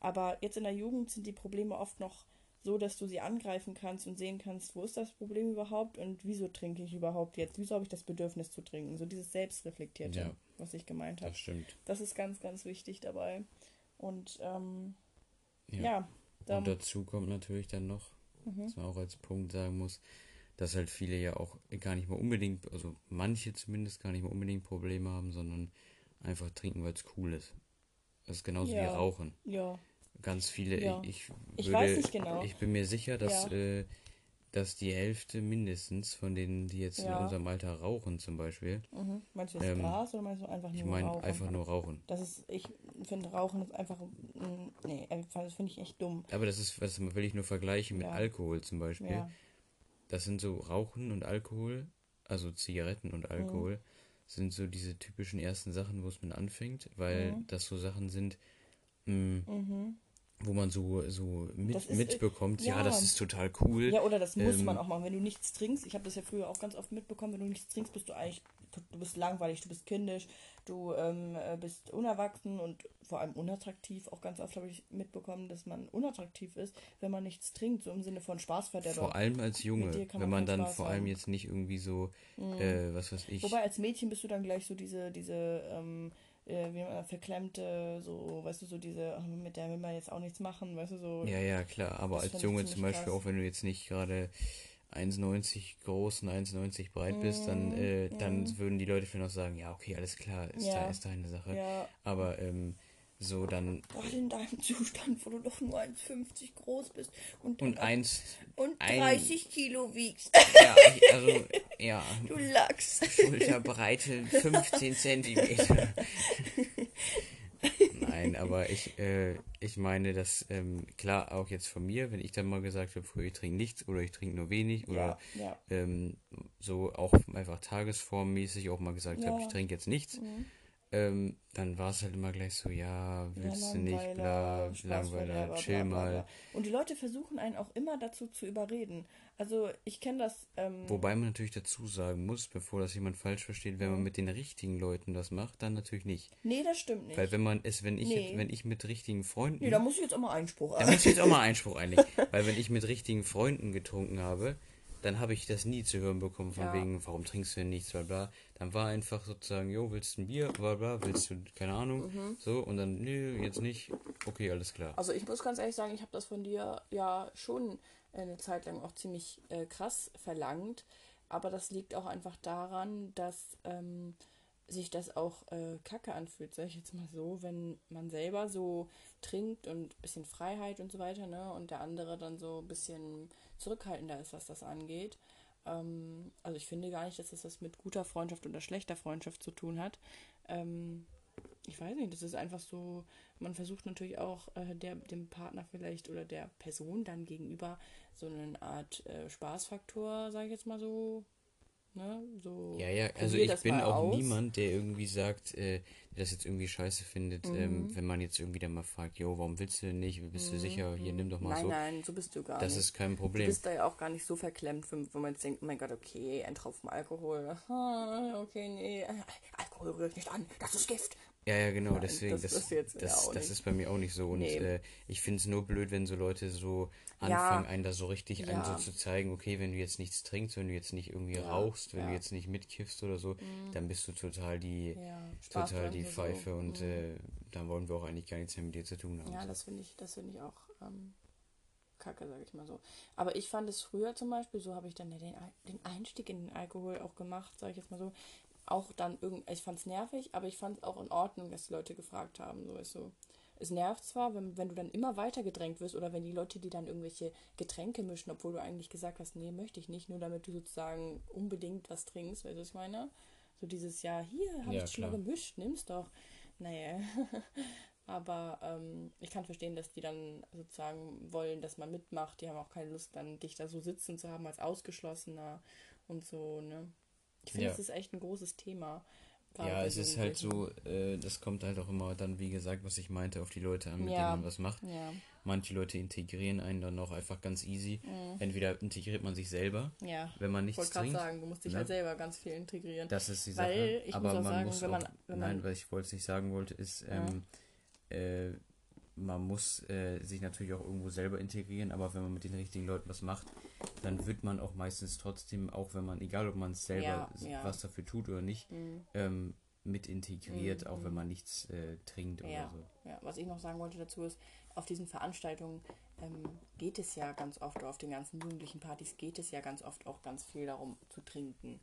Aber jetzt in der Jugend sind die Probleme oft noch so, dass du sie angreifen kannst und sehen kannst, wo ist das Problem überhaupt und wieso trinke ich überhaupt jetzt? Wieso habe ich das Bedürfnis zu trinken? So dieses Selbstreflektierte, ja, was ich gemeint habe. Das stimmt. Das ist ganz, ganz wichtig dabei. Und ähm, ja. ja und dazu kommt natürlich dann noch, mhm. was man auch als Punkt sagen muss, dass halt viele ja auch gar nicht mal unbedingt, also manche zumindest gar nicht mal unbedingt Probleme haben, sondern einfach trinken, weil es cool ist. Das ist genauso ja. wie Rauchen. Ja ganz viele. Ja. Ich, würde, ich weiß nicht genau. Ich bin mir sicher, dass, ja. äh, dass die Hälfte mindestens von denen, die jetzt ja. in unserem Alter rauchen, zum Beispiel. Mhm. Meinst du das ähm, Gras oder meinst du einfach nur ich mein, Rauchen? einfach nur Rauchen. Das ist, ich finde Rauchen ist einfach, nee, das finde ich echt dumm. Aber das ist, was will ich nur vergleichen mit Alkohol zum Beispiel. Das sind so Rauchen und Alkohol, also Zigaretten und Alkohol, mhm. sind so diese typischen ersten Sachen, wo es mit anfängt, weil mhm. das so Sachen sind, mh, mm, mhm wo man so, so mit, ist, mitbekommt, ja. ja. das ist total cool. Ja, oder das muss ähm, man auch machen. Wenn du nichts trinkst, ich habe das ja früher auch ganz oft mitbekommen, wenn du nichts trinkst, bist du eigentlich, du bist langweilig, du bist kindisch, du ähm, äh, bist unerwachsen und vor allem unattraktiv. Auch ganz oft habe ich mitbekommen, dass man unattraktiv ist, wenn man nichts trinkt, so im Sinne von Spaßverderber. Vor allem als Junge, wenn man dann Spaß vor allem haben. jetzt nicht irgendwie so, mhm. äh, was weiß ich. Wobei als Mädchen bist du dann gleich so diese, diese, ähm, äh, wie man verklemmte, so, weißt du, so diese, mit der will man jetzt auch nichts machen, weißt du, so. Ja, ja, klar, aber als Junge zum Beispiel, krass. auch wenn du jetzt nicht gerade 1,90 groß und 1,90 breit bist, dann, mhm, äh, dann mm. würden die Leute vielleicht noch sagen, ja, okay, alles klar, ist, ja. da, ist deine Sache. Ja. Aber ähm, so dann. Gerade in deinem <laughs> Zustand, wo du doch nur 1,50 groß bist und, und, eins, und 30 ein, Kilo wiegst. Ja, also, <laughs> ja. Du Lachs. Schulterbreite 15 Zentimeter. Nein, aber ich, äh, ich meine, dass, ähm, klar, auch jetzt von mir, wenn ich dann mal gesagt habe, früher ich trinke nichts oder ich trinke nur wenig oder ja, ja. Ähm, so auch einfach tagesformmäßig auch mal gesagt ja. habe, ich trinke jetzt nichts. Mhm ähm, dann war es halt immer gleich so, ja, willst ja, du nicht, bla, Langweiler, chill mal. Und die Leute versuchen einen auch immer dazu zu überreden. Also ich kenne das. Ähm, Wobei man natürlich dazu sagen muss, bevor das jemand falsch versteht, wenn man mit den richtigen Leuten das macht, dann natürlich nicht. Nee, das stimmt nicht. Weil wenn man es, wenn ich, nee. wenn ich mit richtigen Freunden. Nee, da muss ich jetzt auch mal Einspruch einlegen. Da muss ich jetzt auch mal <laughs> Einspruch einlegen. Weil wenn ich mit richtigen Freunden getrunken habe, dann habe ich das nie zu hören bekommen, von ja. wegen, warum trinkst du denn nichts, bla bla. Dann war einfach sozusagen, jo, willst du ein Bier, bla bla, willst du, keine Ahnung, mhm. so, und dann, nö, jetzt nicht, okay, alles klar. Also ich muss ganz ehrlich sagen, ich habe das von dir ja schon eine Zeit lang auch ziemlich äh, krass verlangt, aber das liegt auch einfach daran, dass ähm, sich das auch äh, kacke anfühlt, sag ich jetzt mal so, wenn man selber so trinkt und ein bisschen Freiheit und so weiter, ne, und der andere dann so ein bisschen zurückhaltender ist, was das angeht. Ähm, also ich finde gar nicht, dass das was mit guter Freundschaft oder schlechter Freundschaft zu tun hat. Ähm, ich weiß nicht, das ist einfach so, man versucht natürlich auch äh, der, dem Partner vielleicht oder der Person dann gegenüber so eine Art äh, Spaßfaktor, sage ich jetzt mal so, Ne? So ja, ja, also ich bin auch aus. niemand, der irgendwie sagt, äh, der das jetzt irgendwie scheiße findet, ähm, mhm. ähm, wenn man jetzt irgendwie dann mal fragt, jo, warum willst du denn nicht? Bist mhm. du sicher? Hier, nimm doch mal nein, so. Nein, nein, so bist du gar das nicht. Das ist kein Problem. Du bist da ja auch gar nicht so verklemmt, wo man jetzt denkt, oh mein Gott, okay, ein Tropfen Alkohol. <laughs> Ah, okay, nee, Alkohol rührt nicht an, das ist Gift. Ja, ja, genau, deswegen, das, das, das, das, das ist bei mir auch nicht so. Und nee. äh, ich finde es nur blöd, wenn so Leute so anfangen, ja. einen da so richtig ja. einen so zu zeigen, okay, wenn du jetzt nichts trinkst, wenn du jetzt nicht irgendwie ja. rauchst, wenn du jetzt nicht mitkiffst oder so, mhm. dann bist du total die, total die Pfeife so. und mhm. äh, dann wollen wir auch eigentlich gar nichts mehr mit dir zu tun haben. Ja, das finde ich, das finde ich auch ähm, kacke, sage ich mal so. Aber ich fand es früher zum Beispiel, so habe ich dann ja den, den Einstieg in den Alkohol auch gemacht, sage ich jetzt mal so. Auch dann irgendwie, ich fand es nervig, aber ich fand es auch in Ordnung, dass die Leute gefragt haben. So ist so. Es nervt zwar, wenn, wenn du dann immer weiter gedrängt wirst oder wenn die Leute die dann irgendwelche Getränke mischen, obwohl du eigentlich gesagt hast, nee, möchte ich nicht, nur damit du sozusagen unbedingt was trinkst, weißt du, was ich meine? So dieses Jahr, hier, habe ja, ich schon mal gemischt, nimm's doch. Naja. <laughs> Aber ähm, ich kann verstehen, dass die dann sozusagen wollen, dass man mitmacht. Die haben auch keine Lust, dann dich da so sitzen zu haben als Ausgeschlossener und so, ne? Ich finde, ja. das ist echt ein großes Thema. Ja, es ist halt so, äh, das kommt halt auch immer dann, wie gesagt, was ich meinte, auf die Leute an, mit ja. denen man was macht. Ja. Manche Leute integrieren einen dann auch einfach ganz easy. Mhm. Entweder integriert man sich selber, ja. wenn man nichts ich trinkt. Ich wollte sagen, du musst dich ne? halt selber ganz viel integrieren. Das ist die Sache. Weil ich Aber muss man sagen, muss wenn man, wenn nein, was ich wollte nicht sagen wollte, ist, ähm, äh, man muss äh, sich natürlich auch irgendwo selber integrieren, aber wenn man mit den richtigen Leuten was macht, dann wird man auch meistens trotzdem, auch wenn man, egal ob man es selber ja, ja. was dafür tut oder nicht, mhm. ähm, mit integriert, mhm. auch wenn man nichts äh, trinkt ja. oder so. Ja, was ich noch sagen wollte dazu ist, auf diesen Veranstaltungen ähm, geht es ja ganz oft, auf den ganzen jugendlichen Partys geht es ja ganz oft auch ganz viel darum zu trinken.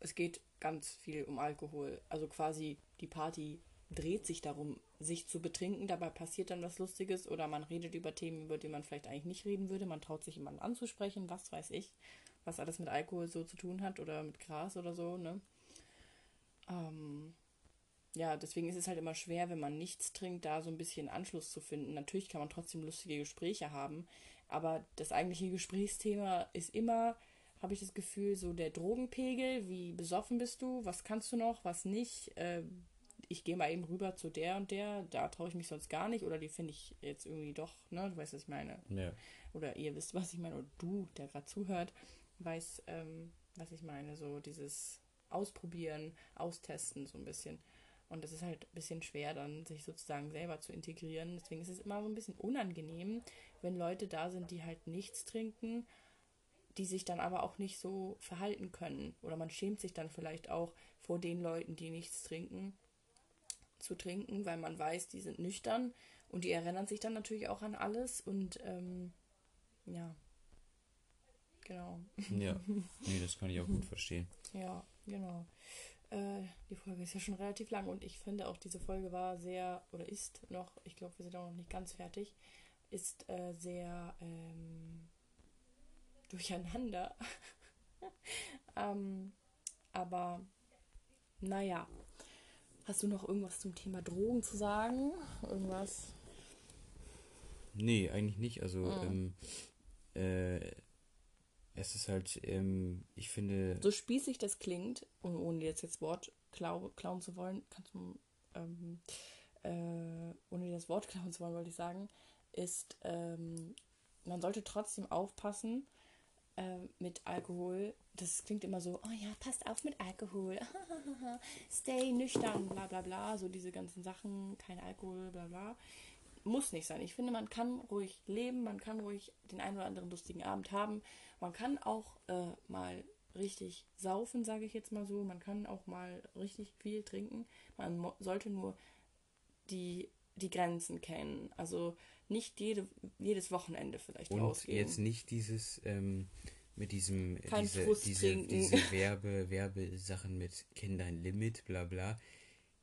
Es geht ganz viel um Alkohol. Also quasi die Party dreht sich darum, sich zu betrinken. Dabei passiert dann was Lustiges oder man redet über Themen, über die man vielleicht eigentlich nicht reden würde. Man traut sich jemanden anzusprechen, was weiß ich, was alles mit Alkohol so zu tun hat oder mit Gras oder so, ne? Ähm, ja, deswegen ist es halt immer schwer, wenn man nichts trinkt, da so ein bisschen Anschluss zu finden. Natürlich kann man trotzdem lustige Gespräche haben, aber das eigentliche Gesprächsthema ist immer, habe ich das Gefühl, so der Drogenpegel, wie besoffen bist du, was kannst du noch, was nicht, äh, ich gehe mal eben rüber zu der und der, da traue ich mich sonst gar nicht oder die finde ich jetzt irgendwie doch, ne, du weißt, was ich meine. Ja. Oder ihr wisst, was ich meine, oder du, der gerade zuhört, weiß, ähm, was ich meine, so dieses Ausprobieren, Austesten so ein bisschen. Und das ist halt ein bisschen schwer, dann sich sozusagen selber zu integrieren. Deswegen ist es immer so ein bisschen unangenehm, wenn Leute da sind, die halt nichts trinken, die sich dann aber auch nicht so verhalten können. Oder man schämt sich dann vielleicht auch vor den Leuten, die nichts trinken zu trinken, weil man weiß, die sind nüchtern und die erinnern sich dann natürlich auch an alles und ähm, ja, genau. Ja, <laughs> nee, das kann ich auch gut verstehen. Ja, genau. Äh, die Folge ist ja schon relativ lang und ich finde auch, diese Folge war sehr, oder ist noch, ich glaube, wir sind auch noch nicht ganz fertig, ist äh, sehr ähm, durcheinander. <laughs> ähm, aber naja, Hast du noch irgendwas zum Thema Drogen zu sagen? Irgendwas? Nee, eigentlich nicht. Also, mhm. ähm, äh, es ist halt, ähm, ich finde. So spießig das klingt, ohne jetzt das Wort klau klauen zu wollen, kannst du, ähm, äh, ohne das Wort <laughs> klauen zu wollen, wollte ich sagen, ist, ähm, man sollte trotzdem aufpassen, äh, mit Alkohol. Das klingt immer so, oh ja, passt auf mit Alkohol. <laughs> Stay nüchtern, bla bla bla. So diese ganzen Sachen, kein Alkohol, bla bla. Muss nicht sein. Ich finde, man kann ruhig leben, man kann ruhig den einen oder anderen lustigen Abend haben. Man kann auch äh, mal richtig saufen, sage ich jetzt mal so. Man kann auch mal richtig viel trinken. Man sollte nur die, die Grenzen kennen. Also nicht jede, jedes Wochenende vielleicht Und rausgehen. jetzt nicht dieses ähm, mit diesem Kein diese, diese, diese <laughs> Werbe, Werbesachen mit kenn dein Limit, bla bla.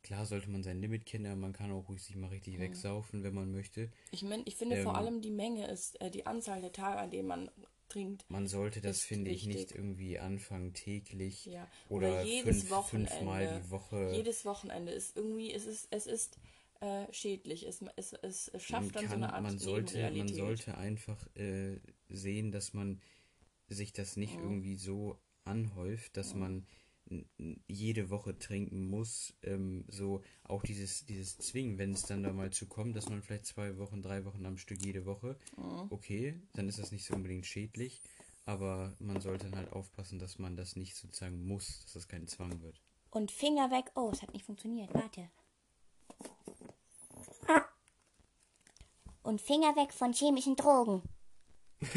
Klar sollte man sein Limit kennen, aber man kann auch ruhig sich mal richtig hm. wegsaufen, wenn man möchte. Ich, mein, ich finde ähm, vor allem die Menge ist, äh, die Anzahl der Tage, an denen man trinkt. Man sollte das, finde ich, nicht irgendwie anfangen täglich ja. oder, oder jedes fünf, Wochenende. fünfmal die Woche. Jedes Wochenende ist irgendwie, es ist, es ist äh, schädlich. Es, es, es schafft dann kann, so eine Art man sollte, man sollte einfach äh, sehen, dass man sich das nicht mhm. irgendwie so anhäuft, dass mhm. man jede Woche trinken muss, ähm, so auch dieses, dieses Zwingen, wenn es dann da mal zu kommt, dass man vielleicht zwei Wochen, drei Wochen am Stück jede Woche, mhm. okay, dann ist das nicht so unbedingt schädlich, aber man sollte dann halt aufpassen, dass man das nicht sozusagen muss, dass das kein Zwang wird. Und Finger weg, oh, es hat nicht funktioniert, warte. Und Finger weg von chemischen Drogen. <laughs>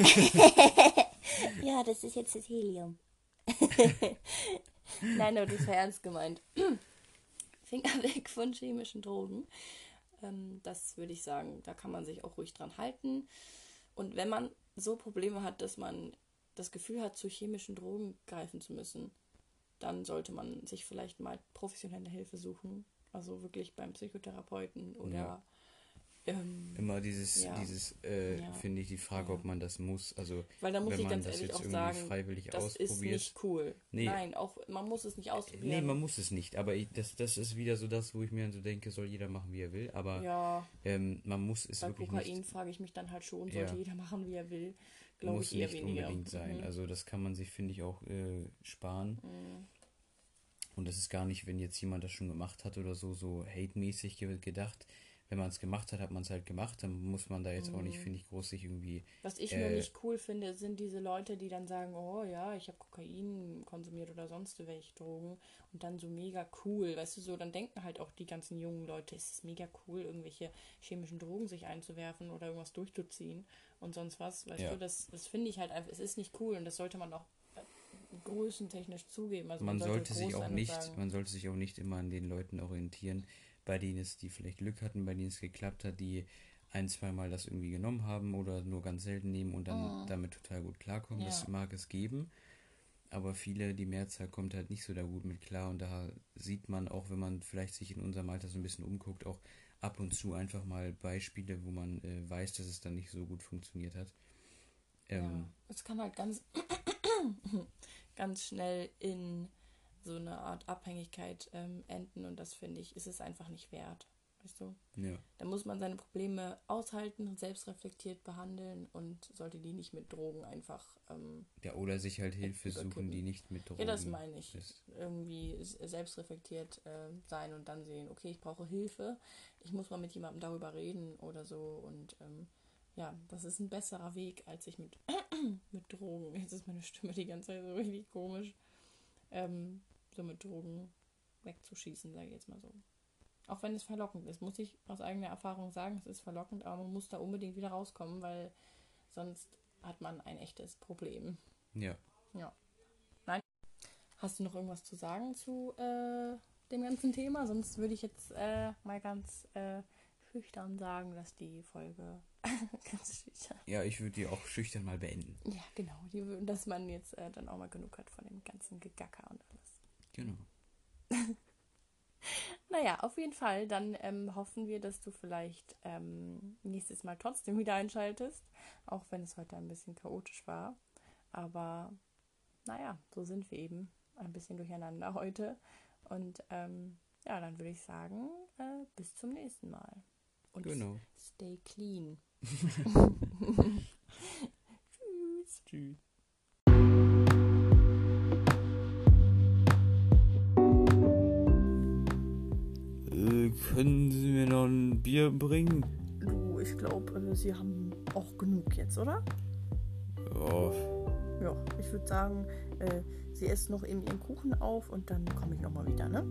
ja, das ist jetzt das Helium. <laughs> Nein, aber das war ernst gemeint. <clears throat> Finger weg von chemischen Drogen. Ähm, das würde ich sagen, da kann man sich auch ruhig dran halten. Und wenn man so Probleme hat, dass man das Gefühl hat, zu chemischen Drogen greifen zu müssen, dann sollte man sich vielleicht mal professionelle Hilfe suchen. Also wirklich beim Psychotherapeuten oder Ja. Ähm, Immer dieses, Ja. dieses, äh, Ja. finde ich, die Frage, Ja. ob man das muss. Also, weil da muss wenn ich man ganz das ehrlich jetzt auch sagen, freiwillig das ist ausprobiert. nicht cool. Nee. Nein, auch man muss es nicht ausprobieren. Nee, man muss es nicht. Aber ich, das, das ist wieder so das, wo ich mir dann so denke, soll jeder machen, wie er will. Aber ähm, man muss es bei wirklich Kokain nicht, frage ich mich dann halt schon, sollte jeder machen, wie er will. Glaube muss ich eher nicht weniger. unbedingt sein. Mhm. Also das kann man sich, finde ich, auch äh, sparen. Mhm. Und das ist gar nicht, wenn jetzt jemand das schon gemacht hat oder so, so hate-mäßig ge- gedacht. Wenn man es gemacht hat, hat man es halt gemacht. Dann muss man da jetzt auch nicht, Mhm. finde ich, groß sich irgendwie. Was ich nur Äh, nicht cool finde, sind diese Leute, die dann sagen, oh ja, ich habe Kokain konsumiert oder sonst welche Drogen und dann so mega cool, weißt du, so, dann denken halt auch die ganzen jungen Leute, es ist mega cool, irgendwelche chemischen Drogen sich einzuwerfen oder irgendwas durchzuziehen und sonst was, weißt Ja. du, das, das finde ich halt einfach, es ist nicht cool und das sollte man auch äh, größentechnisch zugeben. Also man sollte sich groß auch nicht, sagen, man sollte sich auch nicht immer an den Leuten orientieren, bei denen es, die vielleicht Glück hatten, bei denen es geklappt hat, die ein, zweimal das irgendwie genommen haben oder nur ganz selten nehmen und dann Mhm. damit total gut klarkommen. Das Ja. mag es geben. Aber viele, die Mehrzahl kommt halt nicht so da gut mit klar und da sieht man auch, wenn man vielleicht sich in unserem Alter so ein bisschen umguckt, auch ab und zu einfach mal Beispiele, wo man äh, weiß, dass es dann nicht so gut funktioniert hat. Ähm, ja, es kann halt ganz, <coughs> ganz schnell in so eine Art Abhängigkeit ähm, enden und das finde ich, ist es einfach nicht wert. Weißt du? ja. Da muss man seine Probleme aushalten und selbstreflektiert behandeln und sollte die nicht mit Drogen einfach. Ähm, ja, oder sich halt Hilfe Überkippen. suchen, die nicht mit Drogen ja, das meine ich. ist. Irgendwie selbstreflektiert äh, sein und dann sehen, okay, ich brauche Hilfe, ich muss mal mit jemandem darüber reden oder so und ähm, ja, das ist ein besserer Weg, als sich mit, <clears throat> mit Drogen, jetzt ist meine Stimme die ganze Zeit so <laughs> richtig komisch, ähm, so mit Drogen wegzuschießen, sage ich jetzt mal so. Auch wenn es verlockend ist, muss ich aus eigener Erfahrung sagen, es ist verlockend, aber man muss da unbedingt wieder rauskommen, weil sonst hat man ein echtes Problem. Ja. Ja. Nein. Hast du noch irgendwas zu sagen zu äh, dem ganzen Thema? Sonst würde ich jetzt äh, mal ganz äh, schüchtern sagen, dass die Folge <laughs> ganz schüchtern. Ja, ich würde die auch schüchtern mal beenden. Ja, genau. Die, dass man jetzt äh, dann auch mal genug hat von dem ganzen Gegacker und alles. Genau. <laughs> Naja, auf jeden Fall. Dann ähm, hoffen wir, dass du vielleicht ähm, nächstes Mal trotzdem wieder einschaltest. Auch wenn es heute ein bisschen chaotisch war. Aber naja, so sind wir eben. Ein bisschen durcheinander <laughs> heute. Und ähm, ja, dann würde ich sagen, äh, bis zum nächsten Mal. Und Genau. stay clean. <laughs> Tschüss. Tschüss. Können Sie mir noch ein Bier bringen? Du, ich glaube, äh, sie haben auch genug jetzt, oder? Ja, Ja, ich würde sagen, äh, sie essen noch eben ihren Kuchen auf und dann komme ich nochmal wieder, ne?